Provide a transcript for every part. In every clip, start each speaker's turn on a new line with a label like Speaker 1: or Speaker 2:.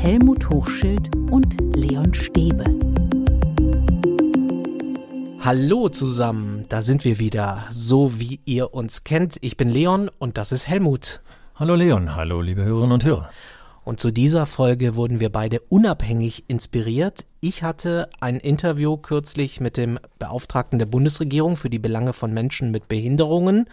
Speaker 1: Helmut Hochschild und Leon Stäbe.
Speaker 2: Hallo zusammen, da sind wir wieder, so wie ihr uns kennt. Ich bin Leon und das ist Helmut.
Speaker 3: Hallo Leon, hallo liebe Hörerinnen und Hörer.
Speaker 2: Und zu dieser Folge wurden wir beide unabhängig inspiriert. Ich hatte ein Interview kürzlich mit dem Beauftragten der Bundesregierung für die Belange von Menschen mit Behinderungen.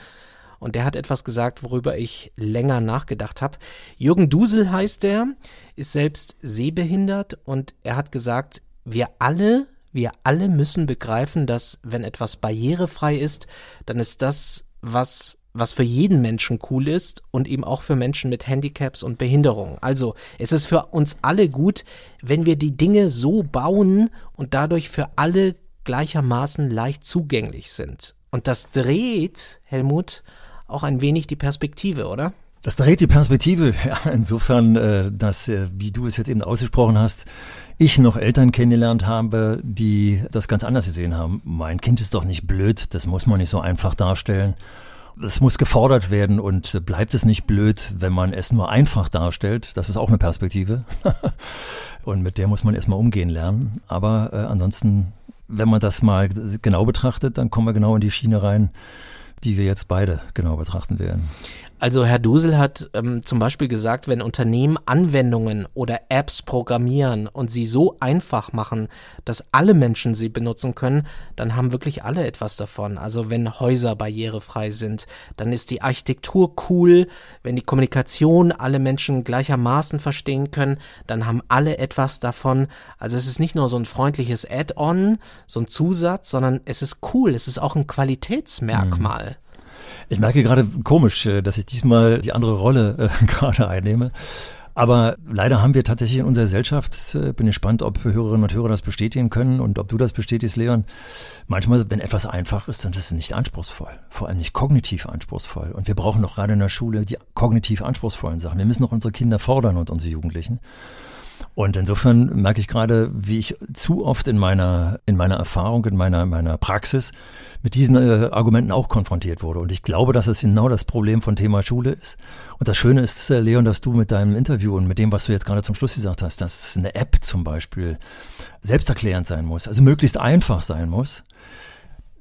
Speaker 2: Und der hat etwas gesagt, worüber ich länger nachgedacht habe. Jürgen Dusel heißt er, ist selbst sehbehindert und er hat gesagt, wir alle, wir alle müssen begreifen, dass wenn etwas barrierefrei ist, dann ist das, was was für jeden Menschen cool ist und eben auch für Menschen mit Handicaps und Behinderungen. Also es ist für uns alle gut, wenn wir die Dinge so bauen und dadurch für alle gleichermaßen leicht zugänglich sind. Und das dreht, Helmut, auch ein wenig die Perspektive, oder?
Speaker 3: Das dreht die Perspektive, ja, insofern, äh, dass, äh, wie du es jetzt eben ausgesprochen hast, ich noch Eltern kennengelernt habe, die das ganz anders gesehen haben. Mein Kind ist doch nicht blöd, das muss man nicht so einfach darstellen. Es muss gefordert werden und bleibt es nicht blöd, wenn man es nur einfach darstellt. Das ist auch eine Perspektive. und mit der muss man erstmal umgehen lernen. Aber äh, ansonsten, wenn man das mal genau betrachtet, dann kommen wir genau in die Schiene rein, die wir jetzt beide genau betrachten werden.
Speaker 2: Also Herr Dusel hat ähm, zum Beispiel gesagt, wenn Unternehmen Anwendungen oder Apps programmieren und sie so einfach machen, dass alle Menschen sie benutzen können, dann haben wirklich alle etwas davon. Also wenn Häuser barrierefrei sind, dann ist die Architektur cool. Wenn die Kommunikation alle Menschen gleichermaßen verstehen können, dann haben alle etwas davon. Also es ist nicht nur so ein freundliches Add-on, so ein Zusatz, sondern es ist cool. Es ist auch ein Qualitätsmerkmal. Mhm.
Speaker 3: Ich merke gerade komisch, äh, dass ich diesmal die andere Rolle äh, gerade einnehme. Aber leider haben wir tatsächlich in unserer Gesellschaft, äh, bin gespannt, ob Hörerinnen und Hörer das bestätigen können und ob du das bestätigst, Leon. Manchmal, wenn etwas einfach ist, dann ist es nicht anspruchsvoll. Vor allem nicht kognitiv anspruchsvoll. Und wir brauchen doch gerade in der Schule die kognitiv anspruchsvollen Sachen. Wir müssen noch unsere Kinder fordern und unsere Jugendlichen. Und insofern merke ich gerade, wie ich zu oft in meiner, in meiner Erfahrung, in meiner, meiner Praxis mit diesen äh, Argumenten auch konfrontiert wurde. Und ich glaube, dass es genau das Problem von Thema Schule ist. Und das Schöne ist, äh, Leon, dass du mit deinem Interview und mit dem, was du jetzt gerade zum Schluss gesagt hast, dass eine App zum Beispiel selbsterklärend sein muss, also möglichst einfach sein muss.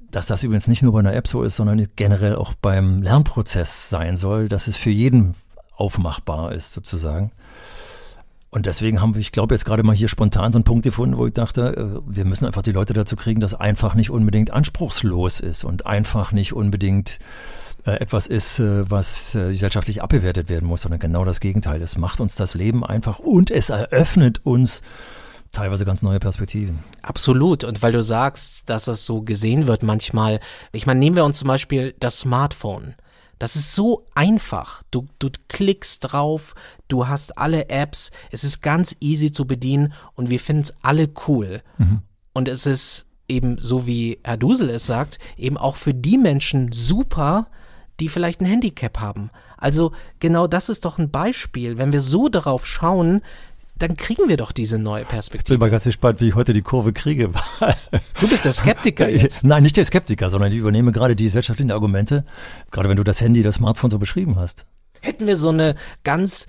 Speaker 3: Dass das übrigens nicht nur bei einer App so ist, sondern generell auch beim Lernprozess sein soll, dass es für jeden aufmachbar ist, sozusagen. Und deswegen haben wir, ich glaube, jetzt gerade mal hier spontan so einen Punkt gefunden, wo ich dachte, äh, wir müssen einfach die Leute dazu kriegen, dass einfach nicht unbedingt anspruchslos ist und einfach nicht unbedingt äh, etwas ist, äh, was gesellschaftlich abgewertet werden muss, sondern genau das Gegenteil. Es macht uns das Leben einfach und es eröffnet uns teilweise ganz neue Perspektiven.
Speaker 2: Absolut. Und weil du sagst, dass das so gesehen wird manchmal, ich meine, nehmen wir uns zum Beispiel das Smartphone. Das ist so einfach. Du, du klickst drauf, du hast alle Apps, es ist ganz easy zu bedienen und wir finden es alle cool. Mhm. Und es ist eben, so wie Herr Dusel es sagt, eben auch für die Menschen super, die vielleicht ein Handicap haben. Also genau das ist doch ein Beispiel. Wenn wir so darauf schauen, dann kriegen wir doch diese neue Perspektive. Ich
Speaker 3: bin mal ganz gespannt, wie ich heute die Kurve kriege.
Speaker 2: Du bist der Skeptiker jetzt.
Speaker 3: Nein, nicht der Skeptiker, sondern ich übernehme gerade die gesellschaftlichen Argumente, gerade wenn du das Handy, das Smartphone so beschrieben hast.
Speaker 2: Hätten wir so eine ganz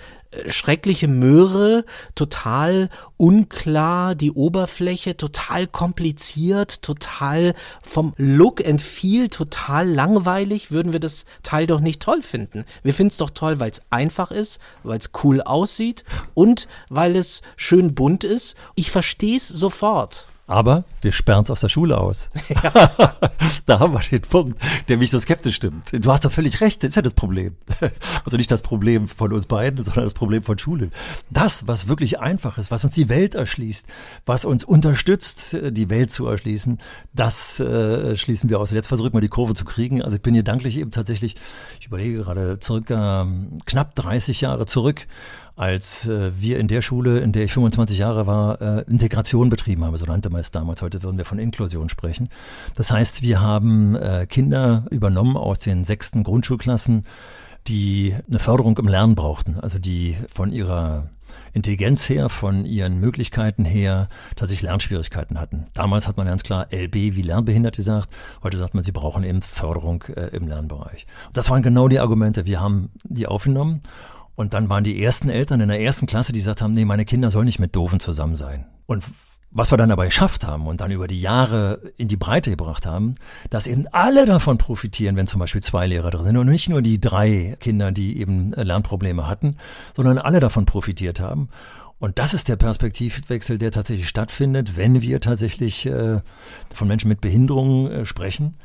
Speaker 2: schreckliche Möhre, total unklar, die Oberfläche, total kompliziert, total vom Look and Feel total langweilig, würden wir das Teil doch nicht toll finden. Wir finden es doch toll, weil es einfach ist, weil es cool aussieht und weil es schön bunt ist. Ich verstehe es sofort.
Speaker 3: Aber wir sperren es aus der Schule aus. Ja. da haben wir den Punkt, der mich so skeptisch stimmt. Du hast doch völlig recht, das ist ja das Problem. Also nicht das Problem von uns beiden, sondern das Problem von Schule. Das, was wirklich einfach ist, was uns die Welt erschließt, was uns unterstützt, die Welt zu erschließen, das äh, schließen wir aus. Und jetzt versuche ich mal die Kurve zu kriegen. Also ich bin hier danklich eben tatsächlich, ich überlege gerade, circa ähm, knapp 30 Jahre zurück als äh, wir in der Schule, in der ich 25 Jahre war, äh, Integration betrieben haben. So nannte man es damals. Heute würden wir von Inklusion sprechen. Das heißt, wir haben äh, Kinder übernommen aus den sechsten Grundschulklassen, die eine Förderung im Lernen brauchten. Also die von ihrer Intelligenz her, von ihren Möglichkeiten her tatsächlich Lernschwierigkeiten hatten. Damals hat man ganz klar LB wie Lernbehindert gesagt. Heute sagt man, sie brauchen eben Förderung äh, im Lernbereich. Das waren genau die Argumente. Wir haben die aufgenommen Und dann waren die ersten Eltern in der ersten Klasse, die gesagt haben, nee, meine Kinder sollen nicht mit Doofen zusammen sein. Und was wir dann dabei geschafft haben und dann über die Jahre in die Breite gebracht haben, dass eben alle davon profitieren, wenn zum Beispiel zwei Lehrer drin sind und nicht nur die drei Kinder, die eben Lernprobleme hatten, sondern alle davon profitiert haben. Und das ist der Perspektivwechsel, der tatsächlich stattfindet, wenn wir tatsächlich äh, von Menschen mit Behinderungen äh, sprechen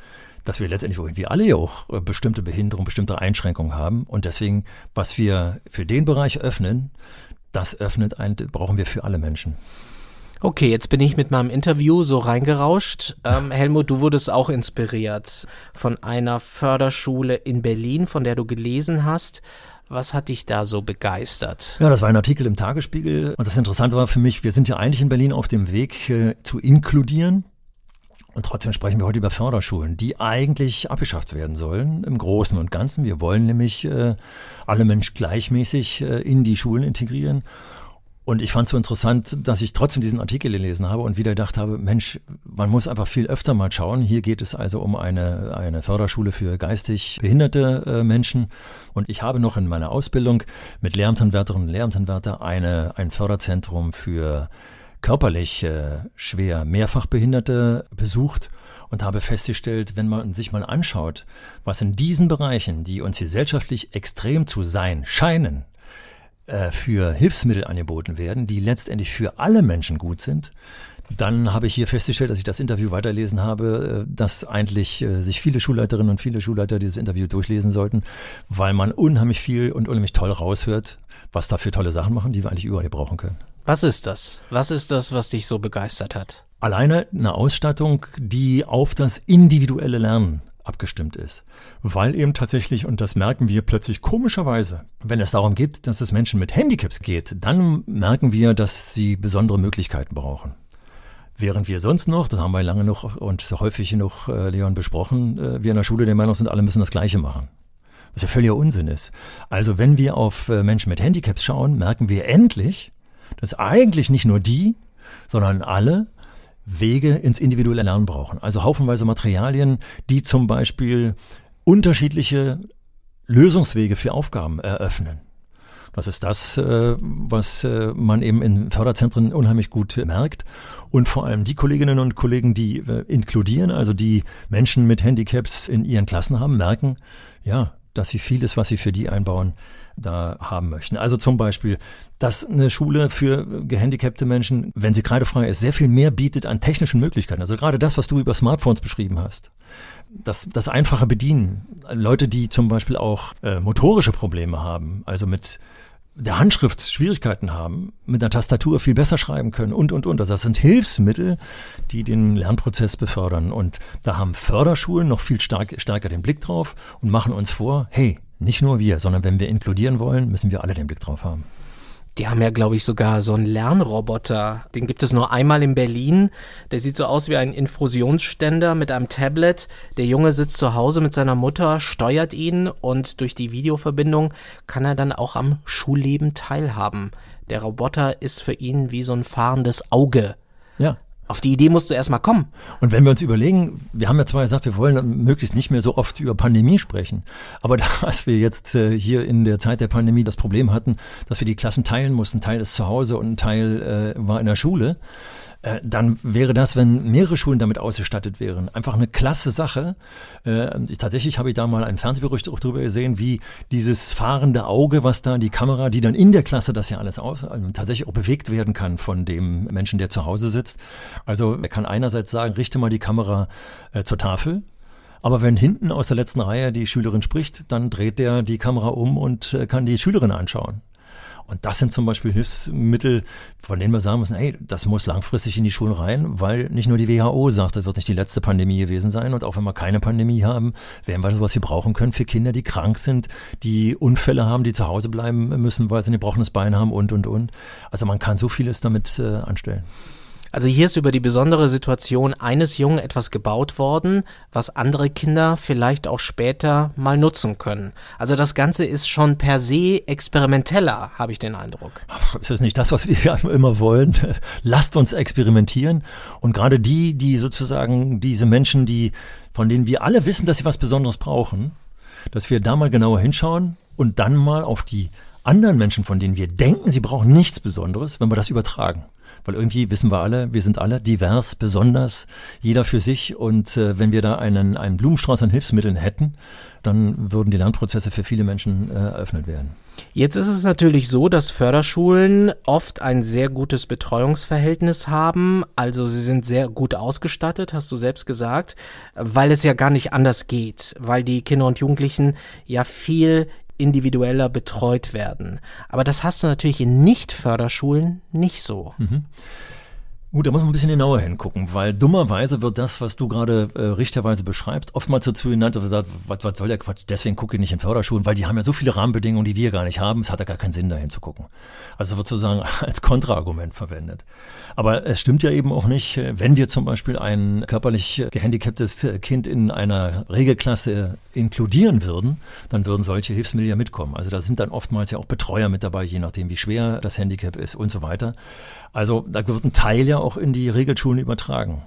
Speaker 3: dass wir letztendlich irgendwie alle ja auch äh, bestimmte Behinderungen, bestimmte Einschränkungen haben. Und deswegen, was wir für den Bereich öffnen, das öffnet ein, brauchen wir für alle Menschen.
Speaker 2: Okay, jetzt bin ich mit meinem Interview so reingerauscht. Ähm, Helmut, du wurdest auch inspiriert von einer Förderschule in Berlin, von der du gelesen hast. Was hat dich da so begeistert?
Speaker 3: Ja, das war ein Artikel im Tagesspiegel. Und das Interessante war für mich, wir sind ja eigentlich in Berlin auf dem Weg äh, zu inkludieren. Und trotzdem sprechen wir heute über Förderschulen, die eigentlich abgeschafft werden sollen im Großen und Ganzen. Wir wollen nämlich äh, alle Menschen gleichmäßig äh, in die Schulen integrieren. Und ich fand es so interessant, dass ich trotzdem diesen Artikel gelesen habe und wieder gedacht habe, Mensch, man muss einfach viel öfter mal schauen. Hier geht es also um eine, eine Förderschule für geistig behinderte äh, Menschen. Und ich habe noch in meiner Ausbildung mit Lehramtsanwärterinnen und Lehramtsanwärter eine, ein Förderzentrum für körperlich äh, schwer Mehrfachbehinderte besucht und habe festgestellt, wenn man sich mal anschaut, was in diesen Bereichen, die uns gesellschaftlich extrem zu sein scheinen, äh, für Hilfsmittel angeboten werden, die letztendlich für alle Menschen gut sind, dann habe ich hier festgestellt, dass ich das Interview weiterlesen habe, äh, dass eigentlich äh, sich viele Schulleiterinnen und viele Schulleiter dieses Interview durchlesen sollten, weil man unheimlich viel und unheimlich toll raushört, was da für tolle Sachen machen, die wir eigentlich überall brauchen können.
Speaker 2: Was ist das? Was ist das, was dich so begeistert hat?
Speaker 3: Alleine eine Ausstattung, die auf das individuelle Lernen abgestimmt ist. Weil eben tatsächlich, und das merken wir plötzlich komischerweise, wenn es darum geht, dass es Menschen mit Handicaps geht, dann merken wir, dass sie besondere Möglichkeiten brauchen. Während wir sonst noch, das haben wir lange noch und häufig genug, äh, Leon, besprochen, äh, wir in der Schule der Meinung sind, alle müssen das Gleiche machen. Was ja völliger Unsinn ist. Also wenn wir auf äh, Menschen mit Handicaps schauen, merken wir endlich, dass eigentlich nicht nur die, sondern alle Wege ins individuelle Lernen brauchen. Also haufenweise Materialien, die zum Beispiel unterschiedliche Lösungswege für Aufgaben eröffnen. Das ist das, äh, was äh, man eben in Förderzentren unheimlich gut merkt. Und vor allem die Kolleginnen und Kollegen, die äh, inkludieren, also die Menschen mit Handicaps in ihren Klassen haben, merken, ja, dass sie vieles, was sie für die einbauen, da haben möchten. Also zum Beispiel, dass eine Schule für gehandicapte Menschen, wenn sie kreidefrei ist, sehr viel mehr bietet an technischen Möglichkeiten. Also gerade das, was du über Smartphones beschrieben hast. Das, das einfache Bedienen. Leute, die zum Beispiel auch äh, motorische Probleme haben, also mit der Handschrift Schwierigkeiten haben, mit der Tastatur viel besser schreiben können und, und, und. Also das sind Hilfsmittel, die den Lernprozess befördern. Und da haben Förderschulen noch viel stark, stärker den Blick drauf und machen uns vor, hey, nicht nur wir, sondern wenn wir inkludieren wollen, müssen wir alle den Blick drauf haben.
Speaker 2: Die haben ja, glaube ich, sogar so einen Lernroboter. Den gibt es nur einmal in Berlin. Der sieht so aus wie ein Infusionsständer mit einem Tablet. Der Junge sitzt zu Hause mit seiner Mutter, steuert ihn und durch die Videoverbindung kann er dann auch am Schulleben teilhaben. Der Roboter ist für ihn wie so ein fahrendes Auge.
Speaker 3: Ja.
Speaker 2: Auf die Idee musst du erstmal kommen.
Speaker 3: Und wenn wir uns überlegen, wir haben ja zwar gesagt, wir wollen möglichst nicht mehr so oft über Pandemie sprechen, aber dass wir jetzt äh, hier in der Zeit der Pandemie das Problem hatten, dass wir die Klassen teilen mussten, ein Teil ist zu Hause und ein Teil äh, war in der Schule, äh, dann wäre das, wenn mehrere Schulen damit ausgestattet wären, einfach eine klasse Sache. Äh, ich, tatsächlich habe ich da mal einen Fernsehbericht auch drüber gesehen, wie dieses fahrende Auge, was da die Kamera, die dann in der Klasse das ja alles aus, also tatsächlich auch bewegt werden kann von dem Menschen, der zu Hause sitzt. Also er kann einerseits sagen, richte mal die Kamera äh, zur Tafel, aber wenn hinten aus der letzten Reihe die Schülerin spricht, dann dreht der die Kamera um und äh, kann die Schülerin anschauen. Und das sind zum Beispiel Hilfsmittel, von denen wir sagen müssen, hey, das muss langfristig in die Schulen rein, weil nicht nur die WHO sagt, das wird nicht die letzte Pandemie gewesen sein. Und auch wenn wir keine Pandemie haben, werden wir sowas hier brauchen können für Kinder, die krank sind, die Unfälle haben, die zu Hause bleiben müssen, weil sie ein gebrochenes Bein haben und, und, und. Also man kann so vieles damit äh, anstellen.
Speaker 2: Also hier ist über die besondere Situation eines Jungen etwas gebaut worden, was andere Kinder vielleicht auch später mal nutzen können. Also das Ganze ist schon per se experimenteller, habe ich den Eindruck.
Speaker 3: Ist das nicht das, was wir immer wollen? Lasst uns experimentieren. Und gerade die, die sozusagen diese Menschen, die, von denen wir alle wissen, dass sie was Besonderes brauchen, dass wir da mal genauer hinschauen und dann mal auf die anderen Menschen, von denen wir denken, sie brauchen nichts Besonderes, wenn wir das übertragen. Weil irgendwie wissen wir alle, wir sind alle divers, besonders, jeder für sich. Und äh, wenn wir da einen, einen Blumenstrauß an Hilfsmitteln hätten, dann würden die Lernprozesse für viele Menschen äh, eröffnet werden.
Speaker 2: Jetzt ist es natürlich so, dass Förderschulen oft ein sehr gutes Betreuungsverhältnis haben. Also sie sind sehr gut ausgestattet, hast du selbst gesagt, weil es ja gar nicht anders geht, weil die Kinder und Jugendlichen ja viel individueller betreut werden. Aber das hast du natürlich in Nicht-Förderschulen nicht so. Mhm.
Speaker 3: Gut, da muss man ein bisschen genauer hingucken, weil dummerweise wird das, was du gerade äh, richterweise beschreibst, oftmals dazu genannt, dass man sagt, was, was soll der Quatsch, deswegen gucke ich nicht in Förderschulen, weil die haben ja so viele Rahmenbedingungen, die wir gar nicht haben, es hat ja gar keinen Sinn, dahin zu gucken. Also wird sozusagen als Kontraargument verwendet. Aber es stimmt ja eben auch nicht, wenn wir zum Beispiel ein körperlich gehandicaptes Kind in einer Regelklasse inkludieren würden, dann würden solche Hilfsmittel ja mitkommen. Also da sind dann oftmals ja auch Betreuer mit dabei, je nachdem, wie schwer das Handicap ist und so weiter. Also da wird ein Teil ja auch in die Regelschulen übertragen.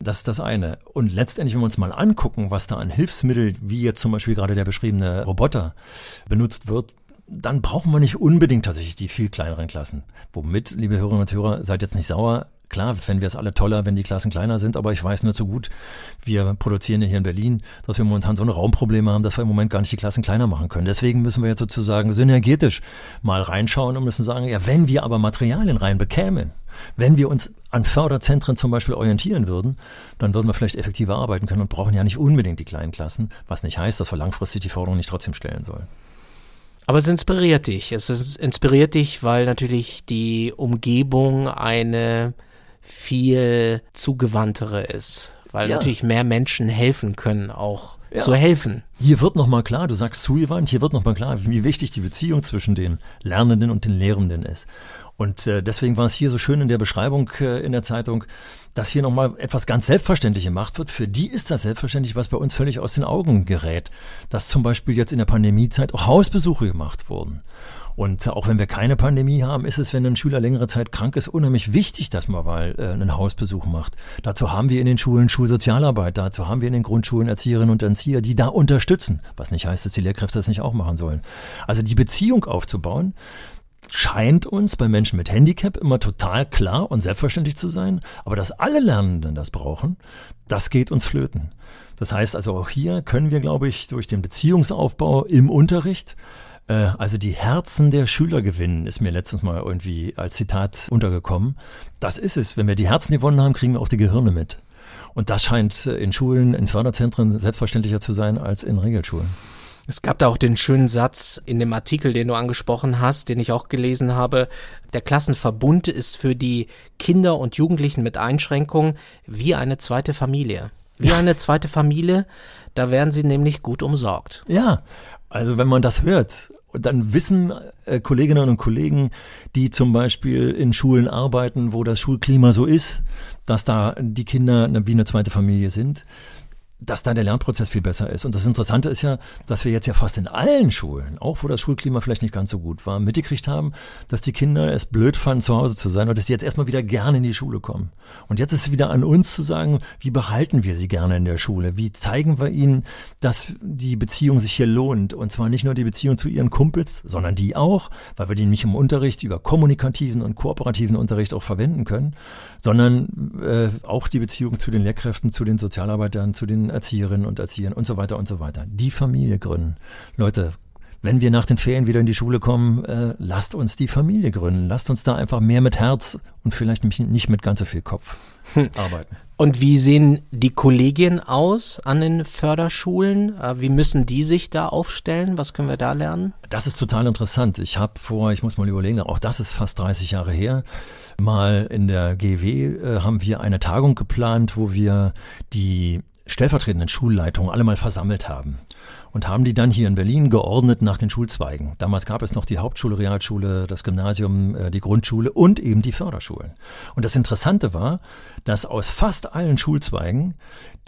Speaker 3: Das ist das eine. Und letztendlich, wenn wir uns mal angucken, was da an Hilfsmittel, wie jetzt zum Beispiel gerade der beschriebene Roboter benutzt wird, dann brauchen wir nicht unbedingt tatsächlich die viel kleineren Klassen. Womit, liebe Hörerinnen und Hörer, seid jetzt nicht sauer. Klar, fänden wir es alle toller, wenn die Klassen kleiner sind, aber ich weiß nur zu gut, wir produzieren ja hier in Berlin, dass wir momentan so eine Raumprobleme haben, dass wir im Moment gar nicht die Klassen kleiner machen können. Deswegen müssen wir jetzt sozusagen synergetisch mal reinschauen und müssen sagen, ja, wenn wir aber Materialien rein bekämen, wenn wir uns an Förderzentren zum Beispiel orientieren würden, dann würden wir vielleicht effektiver arbeiten können und brauchen ja nicht unbedingt die kleinen Klassen, was nicht heißt, dass wir langfristig die Forderung nicht trotzdem stellen sollen.
Speaker 2: Aber es inspiriert dich. Es inspiriert dich, weil natürlich die Umgebung eine viel zugewandtere ist. Weil ja. natürlich mehr Menschen helfen können, auch ja. zu helfen.
Speaker 3: Hier wird nochmal klar, du sagst zugewandt, hier wird nochmal klar, wie wichtig die Beziehung zwischen den Lernenden und den Lehrenden ist. Und äh, deswegen war es hier so schön in der Beschreibung äh, in der Zeitung, dass hier nochmal etwas ganz Selbstverständlich gemacht wird. Für die ist das selbstverständlich, was bei uns völlig aus den Augen gerät. Dass zum Beispiel jetzt in der Pandemiezeit auch Hausbesuche gemacht wurden. Und auch wenn wir keine Pandemie haben, ist es, wenn ein Schüler längere Zeit krank ist, unheimlich wichtig, dass man mal äh, einen Hausbesuch macht. Dazu haben wir in den Schulen Schulsozialarbeit, dazu haben wir in den Grundschulen Erzieherinnen und Erzieher, die da unterstützen. Was nicht heißt, dass die Lehrkräfte das nicht auch machen sollen. Also die Beziehung aufzubauen, scheint uns bei Menschen mit Handicap immer total klar und selbstverständlich zu sein. Aber dass alle Lernenden das brauchen, das geht uns flöten. Das heißt also auch hier können wir, glaube ich, durch den Beziehungsaufbau im Unterricht äh, also die Herzen der Schüler gewinnen, ist mir letztens mal irgendwie als Zitat untergekommen. Das ist es. Wenn wir die Herzen gewonnen haben, kriegen wir auch die Gehirne mit. Und das scheint in Schulen, in Förderzentren selbstverständlicher zu sein als in Regelschulen.
Speaker 2: Es gab da auch den schönen Satz in dem Artikel, den du angesprochen hast, den ich auch gelesen habe. Der Klassenverbund ist für die Kinder und Jugendlichen mit Einschränkungen wie eine zweite Familie. Wie ja. eine zweite Familie, da werden sie nämlich gut umsorgt.
Speaker 3: Ja, also wenn man das hört, dann wissen äh, Kolleginnen und Kollegen, die zum Beispiel in Schulen arbeiten, wo das Schulklima so ist, dass da die Kinder wie eine zweite Familie sind, dass da der Lernprozess viel besser ist. Und das Interessante ist ja, dass wir jetzt ja fast in allen Schulen, auch wo das Schulklima vielleicht nicht ganz so gut war, mitgekriegt haben, dass die Kinder es blöd fanden, zu Hause zu sein und dass sie jetzt erstmal wieder gerne in die Schule kommen. Und jetzt ist es wieder an uns zu sagen, wie behalten wir sie gerne in der Schule? Wie zeigen wir ihnen, dass die Beziehung sich hier lohnt? Und zwar nicht nur die Beziehung zu ihren Kumpels, sondern die auch, weil wir die nicht im Unterricht über kommunikativen und kooperativen Unterricht auch verwenden können, sondern äh, auch die Beziehung zu den Lehrkräften, zu den Sozialarbeitern, zu den Erzieherinnen und Erziehern und so weiter und so weiter. Die Familie gründen. Leute, wenn wir nach den Ferien wieder in die Schule kommen, äh, lasst uns die Familie gründen. Lasst uns da einfach mehr mit Herz und vielleicht nicht mit ganz so viel Kopf hm. arbeiten.
Speaker 2: Und wie sehen die Kollegien aus an den Förderschulen? Äh, wie müssen die sich da aufstellen? Was können wir da lernen?
Speaker 3: Das ist total interessant. Ich habe vor, ich muss mal überlegen, auch das ist fast 30 Jahre her, mal in der GW äh, haben wir eine Tagung geplant, wo wir die stellvertretenden Schulleitungen alle mal versammelt haben und haben die dann hier in Berlin geordnet nach den Schulzweigen. Damals gab es noch die Hauptschule, Realschule, das Gymnasium, äh, die Grundschule und eben die Förderschulen. Und das Interessante war, dass aus fast allen Schulzweigen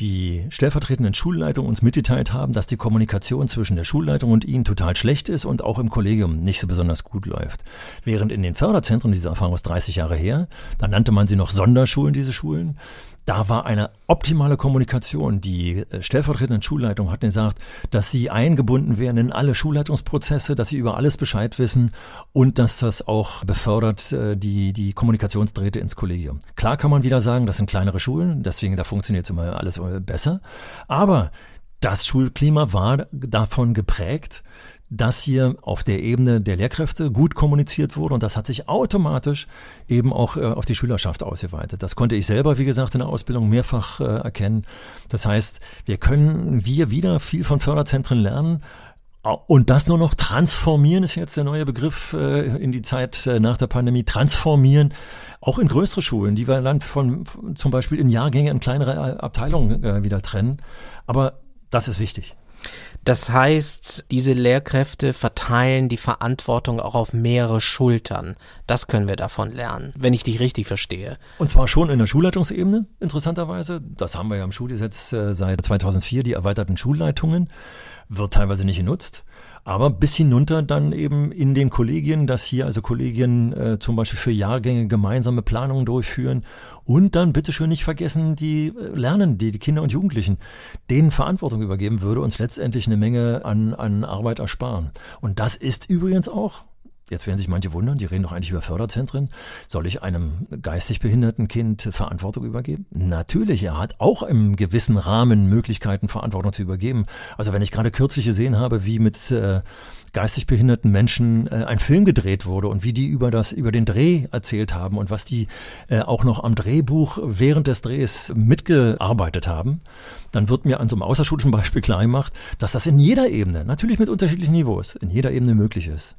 Speaker 3: die stellvertretenden Schulleitungen uns mitgeteilt haben, dass die Kommunikation zwischen der Schulleitung und ihnen total schlecht ist und auch im Kollegium nicht so besonders gut läuft. Während in den Förderzentren, diese Erfahrung ist 30 Jahre her, da nannte man sie noch Sonderschulen, diese Schulen, da war eine optimale Kommunikation. Die äh, stellvertretenden Schulleitungen hatten gesagt, dass sie eingebunden werden in alle Schulleitungsprozesse, dass sie über alles Bescheid wissen und dass das auch befördert äh, die, die Kommunikationsdrähte ins Kollegium. Klar kann man wieder sagen, das sind kleinere Schulen, deswegen da funktioniert immer alles äh, besser. Aber das Schulklima war davon geprägt, dass hier auf der Ebene der Lehrkräfte gut kommuniziert wurde und das hat sich automatisch eben auch äh, auf die Schülerschaft ausgeweitet. Das konnte ich selber, wie gesagt, in der Ausbildung mehrfach äh, erkennen. Das heißt, wir können wir wieder viel von Förderzentren lernen, und das nur noch transformieren ist jetzt der neue Begriff äh, in die Zeit äh, nach der Pandemie. Transformieren auch in größere Schulen, die wir dann von, zum Beispiel in Jahrgänge in kleinere Abteilungen äh, wieder trennen. Aber das ist wichtig.
Speaker 2: Das heißt, diese Lehrkräfte verteilen die Verantwortung auch auf mehrere Schultern. Das können wir davon lernen, wenn ich dich richtig verstehe.
Speaker 3: Und zwar schon in der Schulleitungsebene, interessanterweise. Das haben wir ja im Schulgesetz äh, seit 2004, die erweiterten Schulleitungen. Wird teilweise nicht genutzt aber bis hinunter dann eben in den Kollegien, dass hier also Kollegien äh, zum Beispiel für Jahrgänge gemeinsame Planungen durchführen und dann bitteschön nicht vergessen, die äh, Lernen, die, die Kinder und Jugendlichen, denen Verantwortung übergeben würde, uns letztendlich eine Menge an, an Arbeit ersparen. Und das ist übrigens auch Jetzt werden sich manche wundern, die reden doch eigentlich über Förderzentren. Soll ich einem geistig behinderten Kind Verantwortung übergeben? Natürlich, er hat auch im gewissen Rahmen Möglichkeiten, Verantwortung zu übergeben. Also wenn ich gerade kürzlich gesehen habe, wie mit äh, geistig behinderten Menschen äh, ein Film gedreht wurde und wie die über das über den Dreh erzählt haben und was die äh, auch noch am Drehbuch während des Drehs mitgearbeitet haben, dann wird mir an so einem außerschulischen Beispiel klar gemacht, dass das in jeder Ebene, natürlich mit unterschiedlichen Niveaus, in jeder Ebene möglich ist.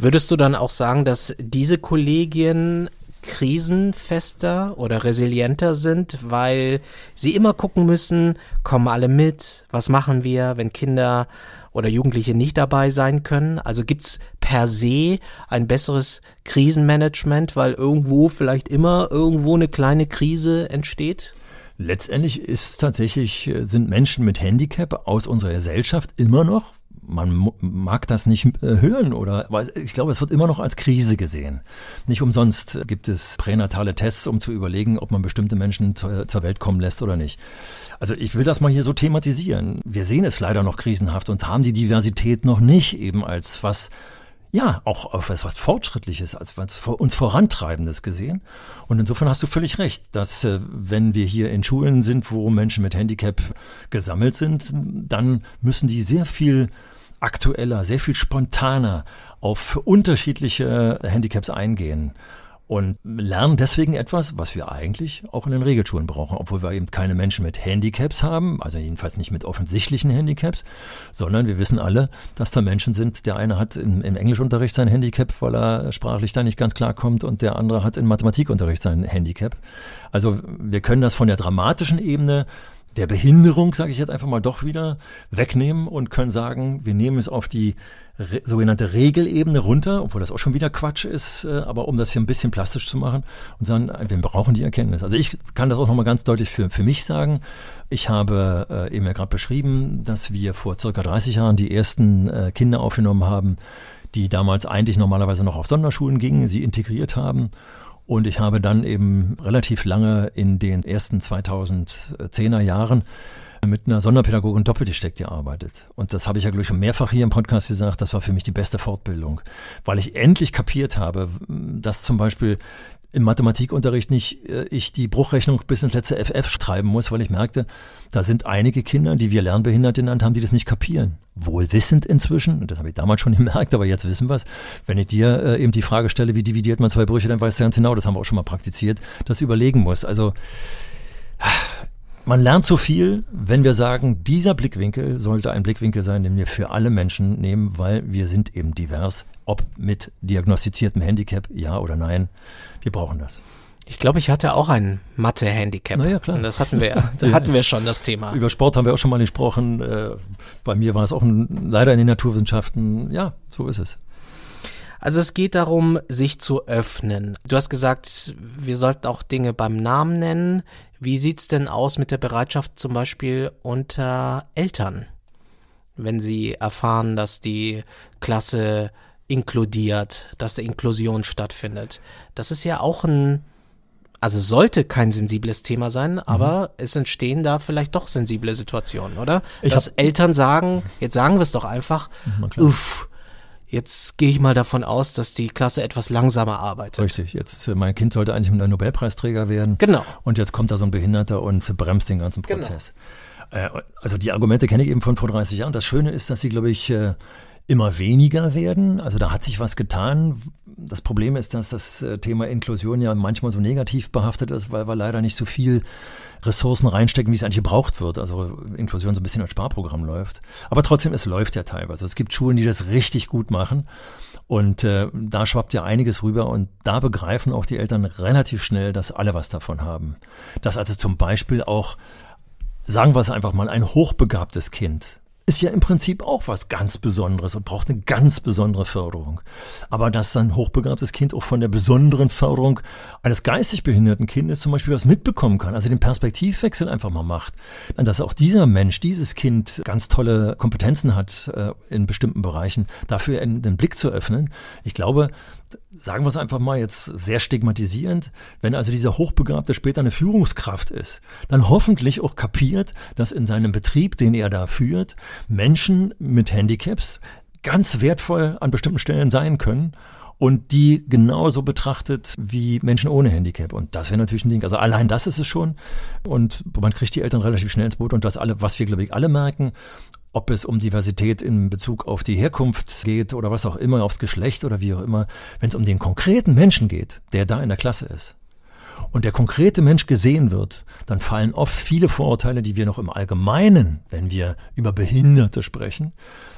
Speaker 2: Würdest du dann auch sagen, dass diese Kollegien krisenfester oder resilienter sind, weil sie immer gucken müssen, kommen alle mit, was machen wir, wenn Kinder oder Jugendliche nicht dabei sein können? Also gibt's per se ein besseres Krisenmanagement, weil irgendwo vielleicht immer irgendwo eine kleine Krise entsteht?
Speaker 3: Letztendlich ist tatsächlich, sind Menschen mit Handicap aus unserer Gesellschaft immer noch, man mag das nicht äh, hören oder weil ich glaube, es wird immer noch als Krise gesehen. Nicht umsonst gibt es pränatale Tests, um zu überlegen, ob man bestimmte Menschen zur, Welt kommen lässt oder nicht. Also ich will das mal hier so thematisieren. Wir sehen es leider noch krisenhaft und haben die Diversität noch nicht eben als was ja, auch auf etwas Fortschrittliches, als was uns Vorantreibendes gesehen. Und insofern hast du völlig recht, dass äh, wenn wir hier in Schulen sind, wo Menschen mit Handicap gesammelt sind, dann müssen die sehr viel aktueller, sehr viel spontaner auf unterschiedliche Handicaps eingehen und lernen deswegen etwas, was wir eigentlich auch in den Regelschulen brauchen, obwohl wir eben keine Menschen mit Handicaps haben, also jedenfalls nicht mit offensichtlichen Handicaps, sondern wir wissen alle, dass da Menschen sind, der eine hat im, im Englischunterricht sein Handicap, weil er sprachlich da nicht ganz klar kommt und der andere hat im Mathematikunterricht sein Handicap. Also wir können das von der dramatischen Ebene der Behinderung, sage ich jetzt einfach mal doch wieder, wegnehmen und können sagen, wir nehmen es auf die re sogenannte Regelebene runter, obwohl das auch schon wieder Quatsch ist, äh, aber um das hier ein bisschen plastisch zu machen und sagen, wir brauchen die Erkenntnis. Also ich kann das auch nochmal ganz deutlich für, für mich sagen. Ich habe äh, eben ja gerade beschrieben, dass wir vor circa 30 Jahren die ersten äh, Kinder aufgenommen haben, die damals eigentlich normalerweise noch auf Sonderschulen gingen, sie integriert haben und ich habe dann eben relativ lange in den ersten 2010er Jahren mit einer Sonderpädagogin doppelgesteckt gearbeitet. Und das habe ich ja, glaube ich, schon mehrfach hier im Podcast gesagt. Das war für mich die beste Fortbildung, weil ich endlich kapiert habe, dass zum Beispiel im Mathematikunterricht nicht äh, ich die Bruchrechnung bis ins letzte FF schreiben muss, weil ich merkte, da sind einige Kinder, die wir lernbehindert genannt haben, die das nicht kapieren. Wohlwissend inzwischen, das habe ich damals schon gemerkt, aber jetzt wissen wir es. Wenn ich dir äh, eben die Frage stelle, wie dividiert man zwei Brüche, dann weißt du ganz genau, das haben wir auch schon mal praktiziert, das überlegen muss. Also man lernt so viel, wenn wir sagen, dieser Blickwinkel sollte ein Blickwinkel sein, den wir für alle Menschen nehmen, weil wir sind eben divers, ob mit diagnostiziertem Handicap, ja oder nein. Wir brauchen das.
Speaker 2: Ich glaube, ich hatte auch ein Mathe-Handicap.
Speaker 3: Naja, klar.
Speaker 2: Und das hatten wir, da hatten wir schon das Thema.
Speaker 3: Über Sport haben wir auch schon mal gesprochen. Äh, bei mir war es auch ein, leider in den Naturwissenschaften. Ja, so ist es.
Speaker 2: Also es geht darum, sich zu öffnen. Du hast gesagt, wir sollten auch Dinge beim Namen nennen. Wie sieht's denn aus mit der Bereitschaft zum Beispiel unter Eltern, wenn sie erfahren, dass die Klasse inkludiert, dass Inklusion stattfindet? Das ist ja auch ein, also sollte kein sensibles Thema sein,
Speaker 3: Mhm.
Speaker 2: aber es entstehen da vielleicht doch sensible Situationen, oder?
Speaker 3: Ich
Speaker 2: Dass Eltern sagen, jetzt sagen wir es doch einfach, uff, jetzt gehe ich mal davon aus, dass die Klasse etwas langsamer arbeitet.
Speaker 3: Richtig, jetzt äh, mein Kind sollte eigentlich ein Nobelpreisträger werden.
Speaker 2: Genau.
Speaker 3: Und jetzt kommt da so ein Behinderter und bremst den ganzen
Speaker 2: Genau.
Speaker 3: Prozess. Äh, also die Argumente kenne ich eben von vor 30 Jahren. Das Schöne ist, dass sie, glaube ich, äh, immer weniger werden. Also da hat sich was getan. Das Problem ist, dass das äh, Thema Inklusion ja manchmal so negativ behaftet ist, weil wir leider nicht so viel Ressourcen reinstecken, wie es eigentlich gebraucht wird. Also Inklusion so ein bisschen als Sparprogramm läuft. Aber trotzdem, es läuft ja teilweise. Es gibt Schulen, die das richtig gut machen. Und äh, da schwappt ja einiges rüber und da begreifen auch die Eltern relativ schnell, dass alle was davon haben. Dass also zum Beispiel auch, sagen wir es einfach mal, ein hochbegabtes Kind ist ja im Prinzip auch was ganz Besonderes und braucht eine ganz besondere Förderung. Aber dass ein hochbegabtes Kind auch von der besonderen Förderung eines geistig behinderten Kindes zum Beispiel was mitbekommen kann, also den Perspektivwechsel einfach mal macht, dass auch dieser Mensch, dieses Kind ganz tolle Kompetenzen hat äh, in bestimmten Bereichen, dafür einen, den Blick zu öffnen. Ich glaube, sagen wir es einfach mal jetzt sehr stigmatisierend, wenn also dieser Hochbegabte später eine Führungskraft ist, dann hoffentlich auch kapiert, dass in seinem Betrieb, den er da führt, Menschen mit Handicaps ganz wertvoll an bestimmten Stellen sein können und die genauso betrachtet wie Menschen ohne Handicap. Und das wäre natürlich ein Ding. Also allein das ist es schon. Und man kriegt die Eltern relativ schnell ins Boot. Und das alle, was wir, glaube ich, alle merken, ob es um Diversität in Bezug auf die Herkunft geht oder was auch immer, aufs Geschlecht oder wie auch immer, wenn es um den konkreten Menschen geht, der da in der Klasse ist und der konkrete Mensch gesehen wird, dann fallen oft viele Vorurteile, die wir noch im Allgemeinen, wenn wir über Behinderte sprechen,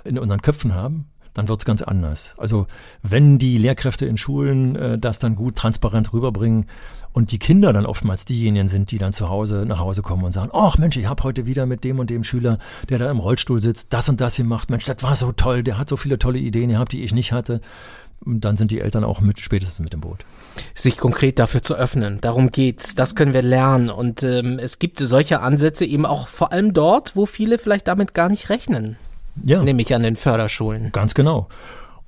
Speaker 3: in unseren Köpfen haben, dann wird's ganz anders. Also wenn die Lehrkräfte in Schulen äh, das dann gut transparent rüberbringen und die Kinder dann oftmals diejenigen sind, die dann zu Hause nach Hause kommen und sagen, ach Mensch, ich habe heute wieder mit dem und dem Schüler, der da im Rollstuhl sitzt, das und das gemacht. Mensch, das war so toll, der hat so viele tolle Ideen gehabt, die ich nicht hatte. Und dann sind die Eltern auch mit, spätestens mit im Boot.
Speaker 2: sich konkret dafür zu öffnen. Darum geht's. Das können wir lernen. Und ähm, es gibt solche Ansätze eben auch vor allem dort, wo viele vielleicht damit gar nicht rechnen.
Speaker 3: Ja.
Speaker 2: Nämlich an den Förderschulen.
Speaker 3: Ganz genau.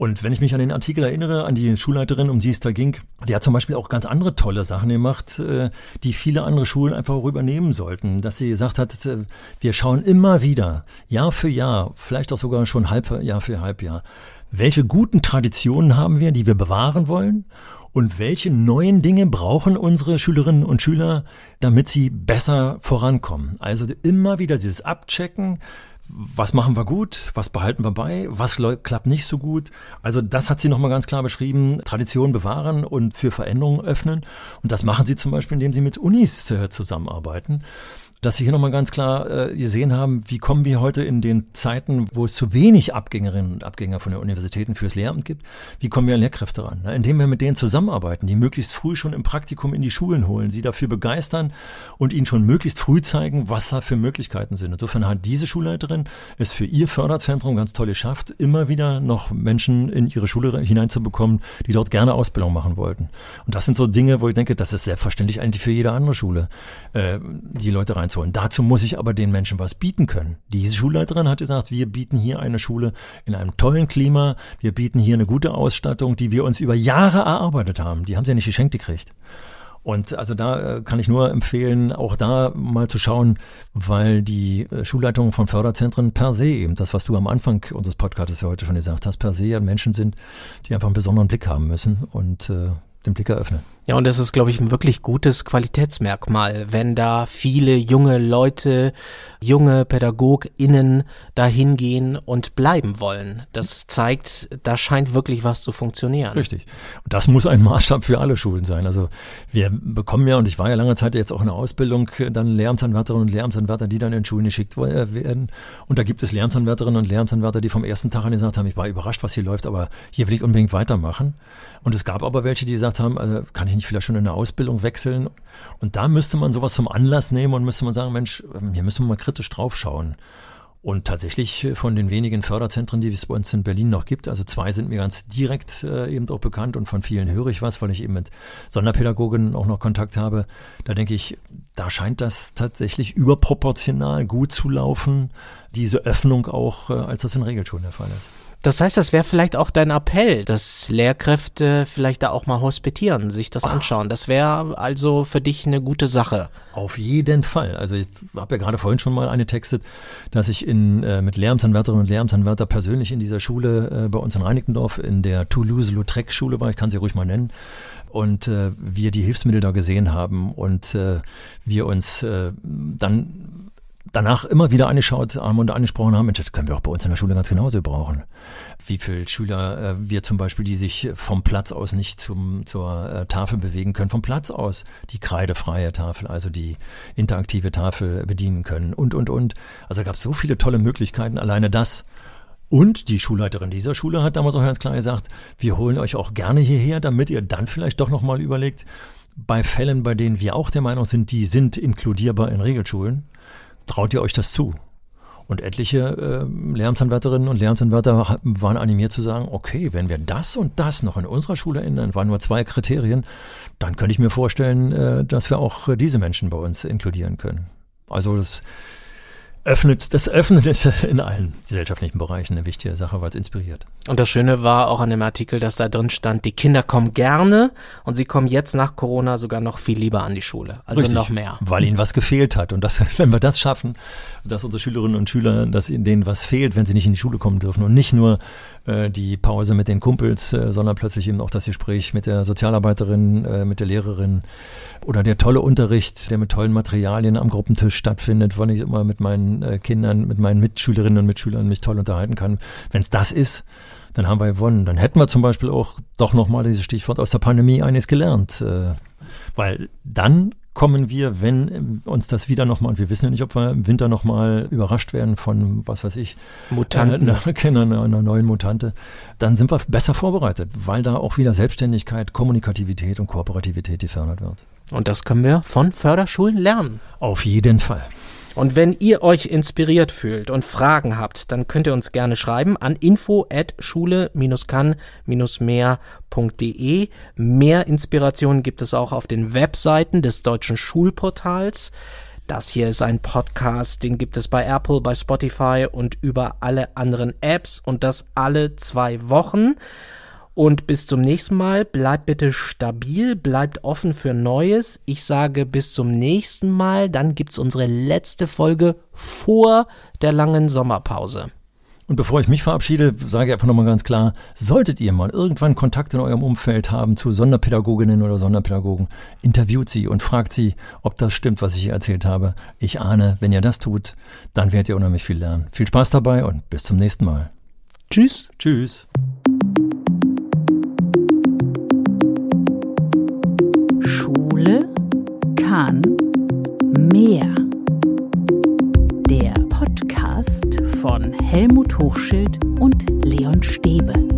Speaker 3: Und wenn ich mich an den Artikel erinnere, an die Schulleiterin, um die es da ging, die hat zum Beispiel auch ganz andere tolle Sachen gemacht, äh, die viele andere Schulen einfach auch übernehmen sollten. Dass sie gesagt hat, äh, wir schauen immer wieder, Jahr für Jahr, vielleicht auch sogar schon halb, Jahr für Halbjahr, welche guten Traditionen haben wir, die wir bewahren wollen und welche neuen Dinge brauchen unsere Schülerinnen und Schüler, damit sie besser vorankommen. Also immer wieder dieses Abchecken, was machen wir gut, was behalten wir bei, was klappt nicht so gut. Also das hat sie nochmal ganz klar beschrieben, Tradition bewahren und für Veränderungen öffnen. Und das machen sie zum Beispiel, indem sie mit Unis zusammenarbeiten dass Sie hier nochmal ganz klar äh, gesehen haben, wie kommen wir heute in den Zeiten, wo es zu wenig Abgängerinnen und Abgänger von den Universitäten fürs Lehramt gibt, wie kommen wir an Lehrkräfte ran? Na, indem wir mit denen zusammenarbeiten, die möglichst früh schon im Praktikum in die Schulen holen, sie dafür begeistern und ihnen schon möglichst früh zeigen, was da für Möglichkeiten sind. Insofern hat diese Schulleiterin es für ihr Förderzentrum ganz toll geschafft, immer wieder noch Menschen in ihre Schule hineinzubekommen, die dort gerne Ausbildung machen wollten. Und das sind so Dinge, wo ich denke, das ist selbstverständlich eigentlich für jede andere Schule, äh, die Leute reinzuholen. Dazu muss ich aber den Menschen was bieten können. Diese Schulleiterin hat gesagt, wir bieten hier eine Schule in einem tollen Klima, wir bieten hier eine gute Ausstattung, die wir uns über Jahre erarbeitet haben. Die haben sie ja nicht geschenkt gekriegt. Und also da äh, kann ich nur empfehlen, auch da mal zu schauen, weil die äh, Schulleitungen von Förderzentren per se eben, das, was du am Anfang unseres Podcasts heute schon gesagt hast, per se ja Menschen sind, die einfach einen besonderen Blick haben müssen und äh, den Blick eröffnen.
Speaker 2: Ja, und das ist, glaube ich, ein wirklich gutes Qualitätsmerkmal, wenn da viele junge Leute, junge PädagogInnen da hingehen und bleiben wollen. Das zeigt, da scheint wirklich was zu funktionieren.
Speaker 3: Richtig. Und das muss ein Maßstab für alle Schulen sein. Also wir bekommen ja, und ich war ja lange Zeit jetzt auch in der Ausbildung, dann Lehramtsanwärterinnen und Lehramtsanwärter, die dann in Schulen geschickt werden. Und da gibt es Lehramtsanwärterinnen und Lehramtsanwärter, die vom ersten Tag an gesagt haben, ich war überrascht, was hier läuft, aber hier will ich unbedingt weitermachen. Und es gab aber welche, die gesagt haben, also kann ich nicht vielleicht schon in der Ausbildung wechseln? Und da müsste man sowas zum Anlass nehmen und müsste man sagen, Mensch, hier müssen wir mal kritisch drauf schauen. Und tatsächlich von den wenigen Förderzentren, die es bei uns in Berlin noch gibt, also zwei sind mir ganz direkt äh, eben auch bekannt und von vielen höre ich was, weil ich eben mit Sonderpädagogen auch noch Kontakt habe. Da denke ich, da scheint das tatsächlich überproportional gut zu laufen, diese Öffnung auch, äh, als das in Regelschulen der Fall ist.
Speaker 2: Das heißt, das wäre vielleicht auch dein Appell, dass Lehrkräfte vielleicht da auch mal hospitieren, sich das anschauen. Das wäre also für dich eine gute Sache.
Speaker 3: Auf jeden Fall. Also ich habe ja gerade vorhin schon mal angetextet, dass ich in, äh, mit Lehramtsanwärterinnen und Lehramtsanwärter persönlich in dieser Schule äh, bei uns in Reinickendorf, in der Toulouse-Lautrec-Schule war, ich kann sie ruhig mal nennen, und äh, wir die Hilfsmittel da gesehen haben und äh, wir uns äh, dann danach immer wieder angeschaut haben und angesprochen haben, Mensch, das können wir auch bei uns in der Schule ganz genauso brauchen. Wie viele Schüler äh, wir zum Beispiel, die sich vom Platz aus nicht zum, zur äh, Tafel bewegen können, vom Platz aus die kreidefreie Tafel, also die interaktive Tafel bedienen können und, und, und. Also gab es so viele tolle Möglichkeiten, alleine das. Und die Schulleiterin dieser Schule hat damals auch ganz klar gesagt, wir holen euch auch gerne hierher, damit ihr dann vielleicht doch nochmal überlegt, bei Fällen, bei denen wir auch der Meinung sind, die sind inkludierbar in Regelschulen, traut ihr euch das zu? Und etliche äh, Lehramtsanwärterinnen und Lehramtsanwärter waren animiert zu sagen, okay, wenn wir das und das noch in unserer Schule ändern, waren nur zwei Kriterien, dann könnte ich mir vorstellen, äh, dass wir auch diese Menschen bei uns inkludieren können. Also das öffnet, das öffnet ist in allen gesellschaftlichen Bereichen eine wichtige Sache, weil es inspiriert.
Speaker 2: Und das Schöne war auch an dem Artikel, dass da drin stand, die Kinder kommen gerne und sie kommen jetzt nach Corona sogar noch viel lieber an die Schule. Also
Speaker 3: Richtig,
Speaker 2: noch mehr.
Speaker 3: Weil ihnen was gefehlt hat. Und das, wenn wir das schaffen, dass unsere Schülerinnen und Schüler, dass denen was fehlt, wenn sie nicht in die Schule kommen dürfen und nicht nur äh, die Pause mit den Kumpels, äh, sondern plötzlich eben auch das Gespräch mit der Sozialarbeiterin, äh, mit der Lehrerin oder der tolle Unterricht, der mit tollen Materialien am Gruppentisch stattfindet, weil ich immer mit meinen äh, Kindern, mit meinen Mitschülerinnen und Mitschülern mich toll unterhalten kann. Wenn es das ist, dann haben wir gewonnen. Dann hätten wir zum Beispiel auch doch nochmal dieses Stichwort aus der Pandemie eines gelernt. Äh, weil dann kommen wir, wenn uns das wieder nochmal, und wir wissen ja nicht, ob wir im Winter nochmal überrascht werden von, was weiß ich,
Speaker 2: Mutanten.
Speaker 3: Äh, einer, einer, einer neuen Mutante, dann sind wir besser vorbereitet, weil da auch wieder Selbstständigkeit, Kommunikativität und Kooperativität gefördert wird.
Speaker 2: Und das können wir von Förderschulen lernen.
Speaker 3: Auf jeden Fall.
Speaker 2: Und wenn ihr euch inspiriert fühlt und Fragen habt, dann könnt ihr uns gerne schreiben an info@schule-kann-mehr.de. Mehr Inspirationen gibt es auch auf den Webseiten des deutschen Schulportals. Das hier ist ein Podcast, den gibt es bei Apple, bei Spotify und über alle anderen Apps und das alle zwei Wochen. Und bis zum nächsten Mal. Bleibt bitte stabil, bleibt offen für Neues. Ich sage bis zum nächsten Mal. Dann gibt's unsere letzte Folge vor der langen Sommerpause.
Speaker 3: Und bevor ich mich verabschiede, sage ich einfach nochmal ganz klar, solltet ihr mal irgendwann Kontakt in eurem Umfeld haben zu Sonderpädagoginnen oder Sonderpädagogen, interviewt sie und fragt sie, ob das stimmt, was ich hier erzählt habe. Ich ahne, wenn ihr das tut, dann werdet ihr unheimlich viel lernen. Viel Spaß dabei und bis zum nächsten Mal.
Speaker 2: Tschüss.
Speaker 3: Tschüss.
Speaker 1: Schule kann mehr. Der Podcast von Helmut Hochschild und Leon Stäbe.